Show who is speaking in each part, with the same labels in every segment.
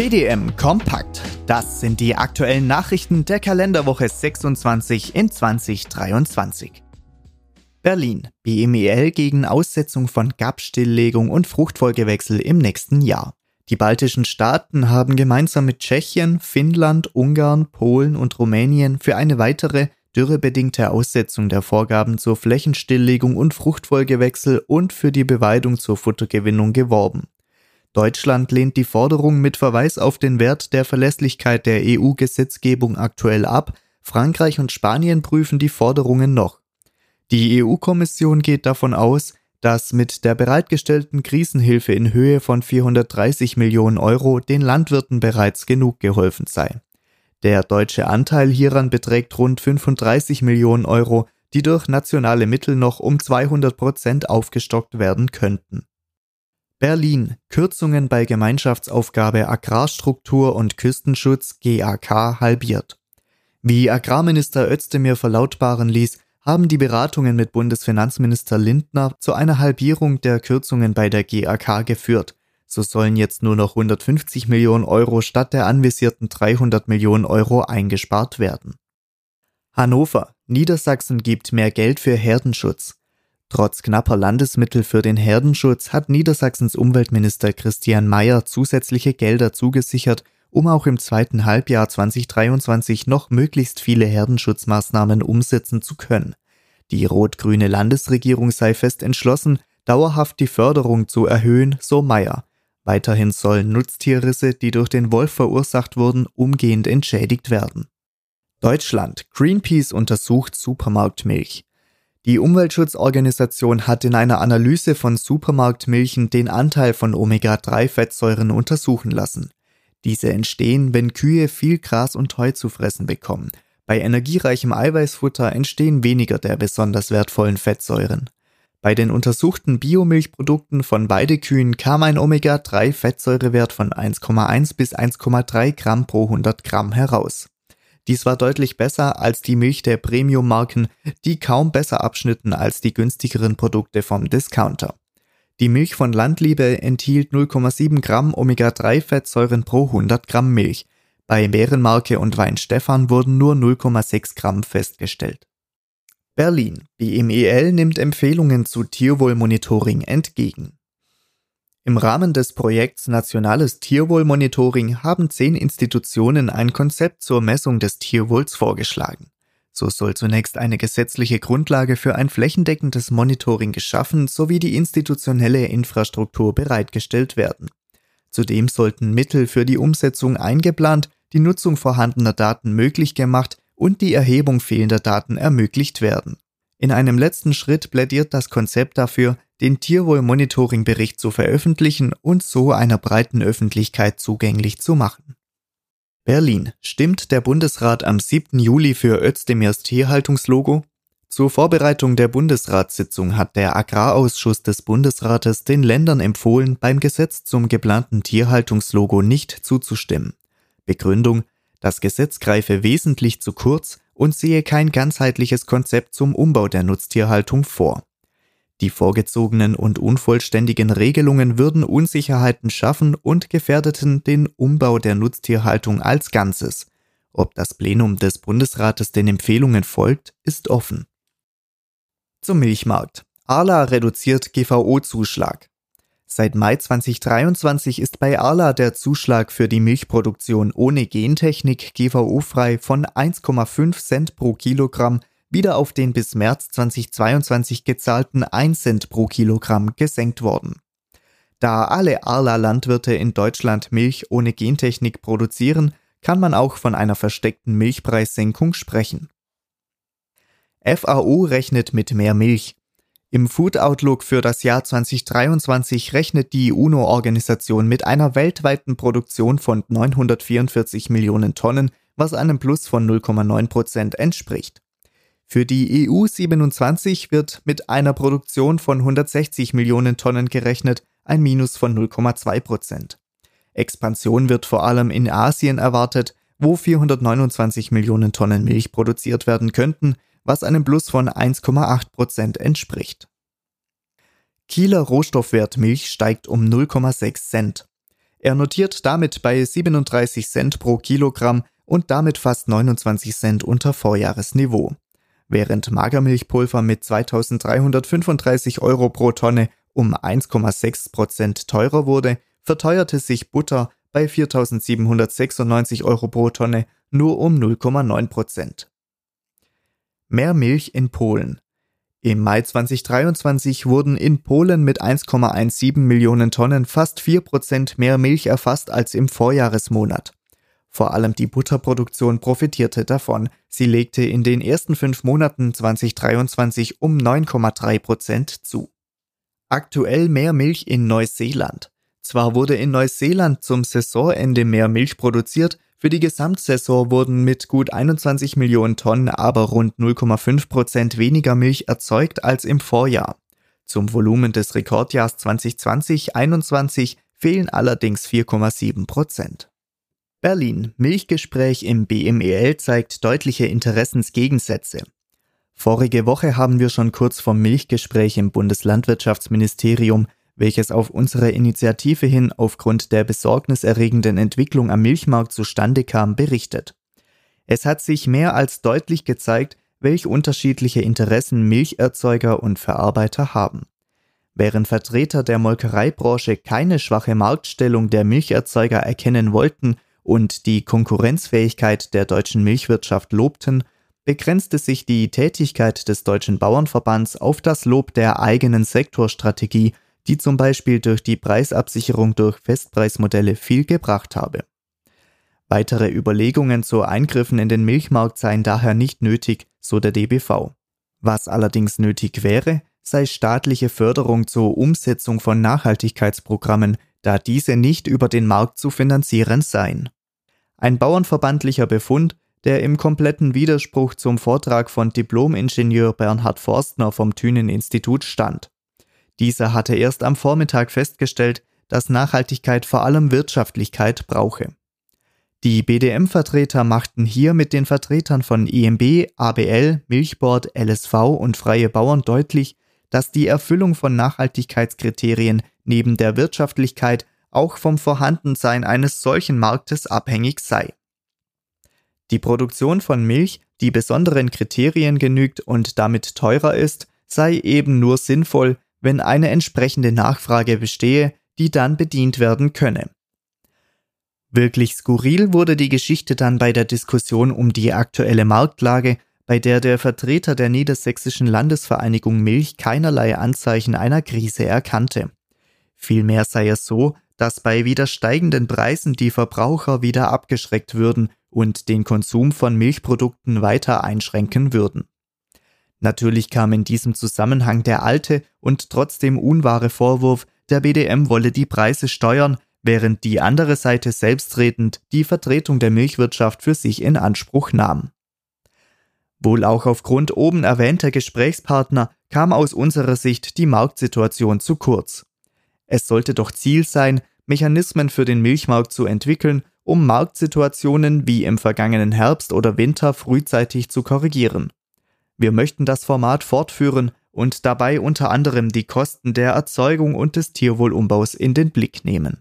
Speaker 1: BDM Kompakt. Das sind die aktuellen Nachrichten der Kalenderwoche 26 in 2023. Berlin. BMEL gegen Aussetzung von GAP-Stilllegung und Fruchtfolgewechsel im nächsten Jahr. Die baltischen Staaten haben gemeinsam mit Tschechien, Finnland, Ungarn, Polen und Rumänien für eine weitere dürrebedingte Aussetzung der Vorgaben zur Flächenstilllegung und Fruchtfolgewechsel und für die Beweidung zur Futtergewinnung geworben. Deutschland lehnt die Forderung mit Verweis auf den Wert der Verlässlichkeit der EU-Gesetzgebung aktuell ab, Frankreich und Spanien prüfen die Forderungen noch. Die EU-Kommission geht davon aus, dass mit der bereitgestellten Krisenhilfe in Höhe von 430 Millionen Euro den Landwirten bereits genug geholfen sei. Der deutsche Anteil hieran beträgt rund 35 Millionen Euro, die durch nationale Mittel noch um 200 Prozent aufgestockt werden könnten. Berlin. Kürzungen bei Gemeinschaftsaufgabe Agrarstruktur und Küstenschutz GAK halbiert. Wie Agrarminister Özdemir verlautbaren ließ, haben die Beratungen mit Bundesfinanzminister Lindner zu einer Halbierung der Kürzungen bei der GAK geführt. So sollen jetzt nur noch 150 Millionen Euro statt der anvisierten 300 Millionen Euro eingespart werden. Hannover. Niedersachsen gibt mehr Geld für Herdenschutz. Trotz knapper Landesmittel für den Herdenschutz hat Niedersachsens Umweltminister Christian Mayer zusätzliche Gelder zugesichert, um auch im zweiten Halbjahr 2023 noch möglichst viele Herdenschutzmaßnahmen umsetzen zu können. Die rot-grüne Landesregierung sei fest entschlossen, dauerhaft die Förderung zu erhöhen, so Mayer. Weiterhin sollen Nutztierrisse, die durch den Wolf verursacht wurden, umgehend entschädigt werden. Deutschland. Greenpeace untersucht Supermarktmilch. Die Umweltschutzorganisation hat in einer Analyse von Supermarktmilchen den Anteil von Omega-3-Fettsäuren untersuchen lassen. Diese entstehen, wenn Kühe viel Gras und Heu zu fressen bekommen. Bei energiereichem Eiweißfutter entstehen weniger der besonders wertvollen Fettsäuren. Bei den untersuchten Biomilchprodukten von Weidekühen kam ein Omega-3-Fettsäurewert von 1,1 bis 1,3 Gramm pro 100 Gramm heraus. Dies war deutlich besser als die Milch der Premium-Marken, die kaum besser abschnitten als die günstigeren Produkte vom Discounter. Die Milch von Landliebe enthielt 0,7 Gramm Omega-3-Fettsäuren pro 100 Gramm Milch. Bei Bärenmarke und Wein Stefan wurden nur 0,6 Gramm festgestellt. Berlin. BMEL nimmt Empfehlungen zu Tierwohlmonitoring entgegen. Im Rahmen des Projekts Nationales Tierwohlmonitoring haben zehn Institutionen ein Konzept zur Messung des Tierwohls vorgeschlagen. So soll zunächst eine gesetzliche Grundlage für ein flächendeckendes Monitoring geschaffen sowie die institutionelle Infrastruktur bereitgestellt werden. Zudem sollten Mittel für die Umsetzung eingeplant, die Nutzung vorhandener Daten möglich gemacht und die Erhebung fehlender Daten ermöglicht werden. In einem letzten Schritt plädiert das Konzept dafür, den Tierwohl-Monitoring-Bericht zu veröffentlichen und so einer breiten Öffentlichkeit zugänglich zu machen. Berlin. Stimmt der Bundesrat am 7. Juli für Özdemirs Tierhaltungslogo? Zur Vorbereitung der Bundesratssitzung hat der Agrarausschuss des Bundesrates den Ländern empfohlen, beim Gesetz zum geplanten Tierhaltungslogo nicht zuzustimmen. Begründung, das Gesetz greife wesentlich zu kurz und sehe kein ganzheitliches Konzept zum Umbau der Nutztierhaltung vor. Die vorgezogenen und unvollständigen Regelungen würden Unsicherheiten schaffen und gefährdeten den Umbau der Nutztierhaltung als Ganzes. Ob das Plenum des Bundesrates den Empfehlungen folgt, ist offen. Zum Milchmarkt. Arla reduziert GVO-Zuschlag. Seit Mai 2023 ist bei Arla der Zuschlag für die Milchproduktion ohne Gentechnik GVO-frei von 1,5 Cent pro Kilogramm wieder auf den bis März 2022 gezahlten 1 Cent pro Kilogramm gesenkt worden. Da alle Arla-Landwirte in Deutschland Milch ohne Gentechnik produzieren, kann man auch von einer versteckten Milchpreissenkung sprechen. FAO rechnet mit mehr Milch. Im Food Outlook für das Jahr 2023 rechnet die UNO-Organisation mit einer weltweiten Produktion von 944 Millionen Tonnen, was einem Plus von 0,9 Prozent entspricht. Für die EU 27 wird mit einer Produktion von 160 Millionen Tonnen gerechnet, ein Minus von 0,2 Prozent. Expansion wird vor allem in Asien erwartet, wo 429 Millionen Tonnen Milch produziert werden könnten, was einem Plus von 1,8 Prozent entspricht. Kieler Rohstoffwert Milch steigt um 0,6 Cent. Er notiert damit bei 37 Cent pro Kilogramm und damit fast 29 Cent unter Vorjahresniveau. Während Magermilchpulver mit 2335 Euro pro Tonne um 1,6 Prozent teurer wurde, verteuerte sich Butter bei 4.796 Euro pro Tonne nur um 0,9 Prozent. Mehr Milch in Polen. Im Mai 2023 wurden in Polen mit 1,17 Millionen Tonnen fast 4 Prozent mehr Milch erfasst als im Vorjahresmonat. Vor allem die Butterproduktion profitierte davon. Sie legte in den ersten fünf Monaten 2023 um 9,3 Prozent zu. Aktuell mehr Milch in Neuseeland. Zwar wurde in Neuseeland zum Saisonende mehr Milch produziert, für die Gesamtsaison wurden mit gut 21 Millionen Tonnen aber rund 0,5 Prozent weniger Milch erzeugt als im Vorjahr. Zum Volumen des Rekordjahrs 2020-21 fehlen allerdings 4,7 Prozent. Berlin. Milchgespräch im BMEL zeigt deutliche Interessensgegensätze. Vorige Woche haben wir schon kurz vom Milchgespräch im Bundeslandwirtschaftsministerium welches auf unsere Initiative hin aufgrund der besorgniserregenden Entwicklung am Milchmarkt zustande kam, berichtet. Es hat sich mehr als deutlich gezeigt, welch unterschiedliche Interessen Milcherzeuger und Verarbeiter haben. Während Vertreter der Molkereibranche keine schwache Marktstellung der Milcherzeuger erkennen wollten und die Konkurrenzfähigkeit der deutschen Milchwirtschaft lobten, begrenzte sich die Tätigkeit des Deutschen Bauernverbands auf das Lob der eigenen Sektorstrategie die zum Beispiel durch die Preisabsicherung durch Festpreismodelle viel gebracht habe. Weitere Überlegungen zu Eingriffen in den Milchmarkt seien daher nicht nötig, so der DBV. Was allerdings nötig wäre, sei staatliche Förderung zur Umsetzung von Nachhaltigkeitsprogrammen, da diese nicht über den Markt zu finanzieren seien. Ein bauernverbandlicher Befund, der im kompletten Widerspruch zum Vortrag von Diplomingenieur Bernhard Forstner vom Thünen-Institut stand. Dieser hatte erst am Vormittag festgestellt, dass Nachhaltigkeit vor allem Wirtschaftlichkeit brauche. Die BDM-Vertreter machten hier mit den Vertretern von IMB, ABL, Milchbord, LSV und Freie Bauern deutlich, dass die Erfüllung von Nachhaltigkeitskriterien neben der Wirtschaftlichkeit auch vom Vorhandensein eines solchen Marktes abhängig sei. Die Produktion von Milch, die besonderen Kriterien genügt und damit teurer ist, sei eben nur sinnvoll, wenn eine entsprechende Nachfrage bestehe, die dann bedient werden könne. Wirklich skurril wurde die Geschichte dann bei der Diskussion um die aktuelle Marktlage, bei der der Vertreter der Niedersächsischen Landesvereinigung Milch keinerlei Anzeichen einer Krise erkannte. Vielmehr sei es so, dass bei wieder steigenden Preisen die Verbraucher wieder abgeschreckt würden und den Konsum von Milchprodukten weiter einschränken würden. Natürlich kam in diesem Zusammenhang der alte und trotzdem unwahre Vorwurf, der BDM wolle die Preise steuern, während die andere Seite selbstredend die Vertretung der Milchwirtschaft für sich in Anspruch nahm. Wohl auch aufgrund oben erwähnter Gesprächspartner kam aus unserer Sicht die Marktsituation zu kurz. Es sollte doch Ziel sein, Mechanismen für den Milchmarkt zu entwickeln, um Marktsituationen wie im vergangenen Herbst oder Winter frühzeitig zu korrigieren. Wir möchten das Format fortführen und dabei unter anderem die Kosten der Erzeugung und des Tierwohlumbaus in den Blick nehmen.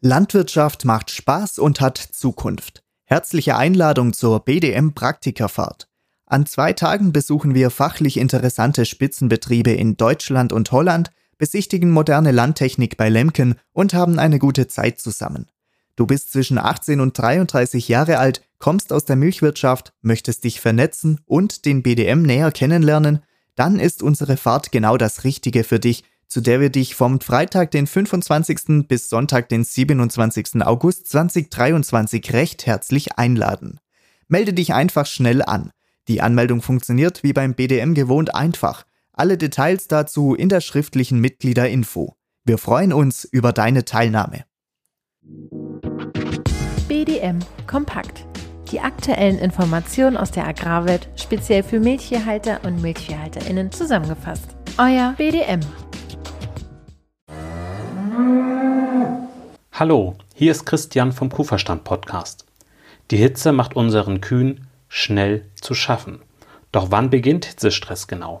Speaker 1: Landwirtschaft macht Spaß und hat Zukunft. Herzliche Einladung zur BDM Praktikerfahrt. An zwei Tagen besuchen wir fachlich interessante Spitzenbetriebe in Deutschland und Holland, besichtigen moderne Landtechnik bei Lemken und haben eine gute Zeit zusammen. Du bist zwischen 18 und 33 Jahre alt kommst aus der Milchwirtschaft, möchtest dich vernetzen und den BDM näher kennenlernen, dann ist unsere Fahrt genau das Richtige für dich, zu der wir dich vom Freitag, den 25. bis Sonntag, den 27. August 2023 recht herzlich einladen. Melde dich einfach schnell an. Die Anmeldung funktioniert wie beim BDM gewohnt einfach. Alle Details dazu in der schriftlichen Mitgliederinfo. Wir freuen uns über deine Teilnahme.
Speaker 2: BDM Kompakt die aktuellen Informationen aus der Agrarwelt speziell für Milchviehhalter und MilchviehhalterInnen zusammengefasst. Euer BDM.
Speaker 3: Hallo, hier ist Christian vom Kuhverstand Podcast. Die Hitze macht unseren Kühen schnell zu schaffen. Doch wann beginnt Hitzestress genau?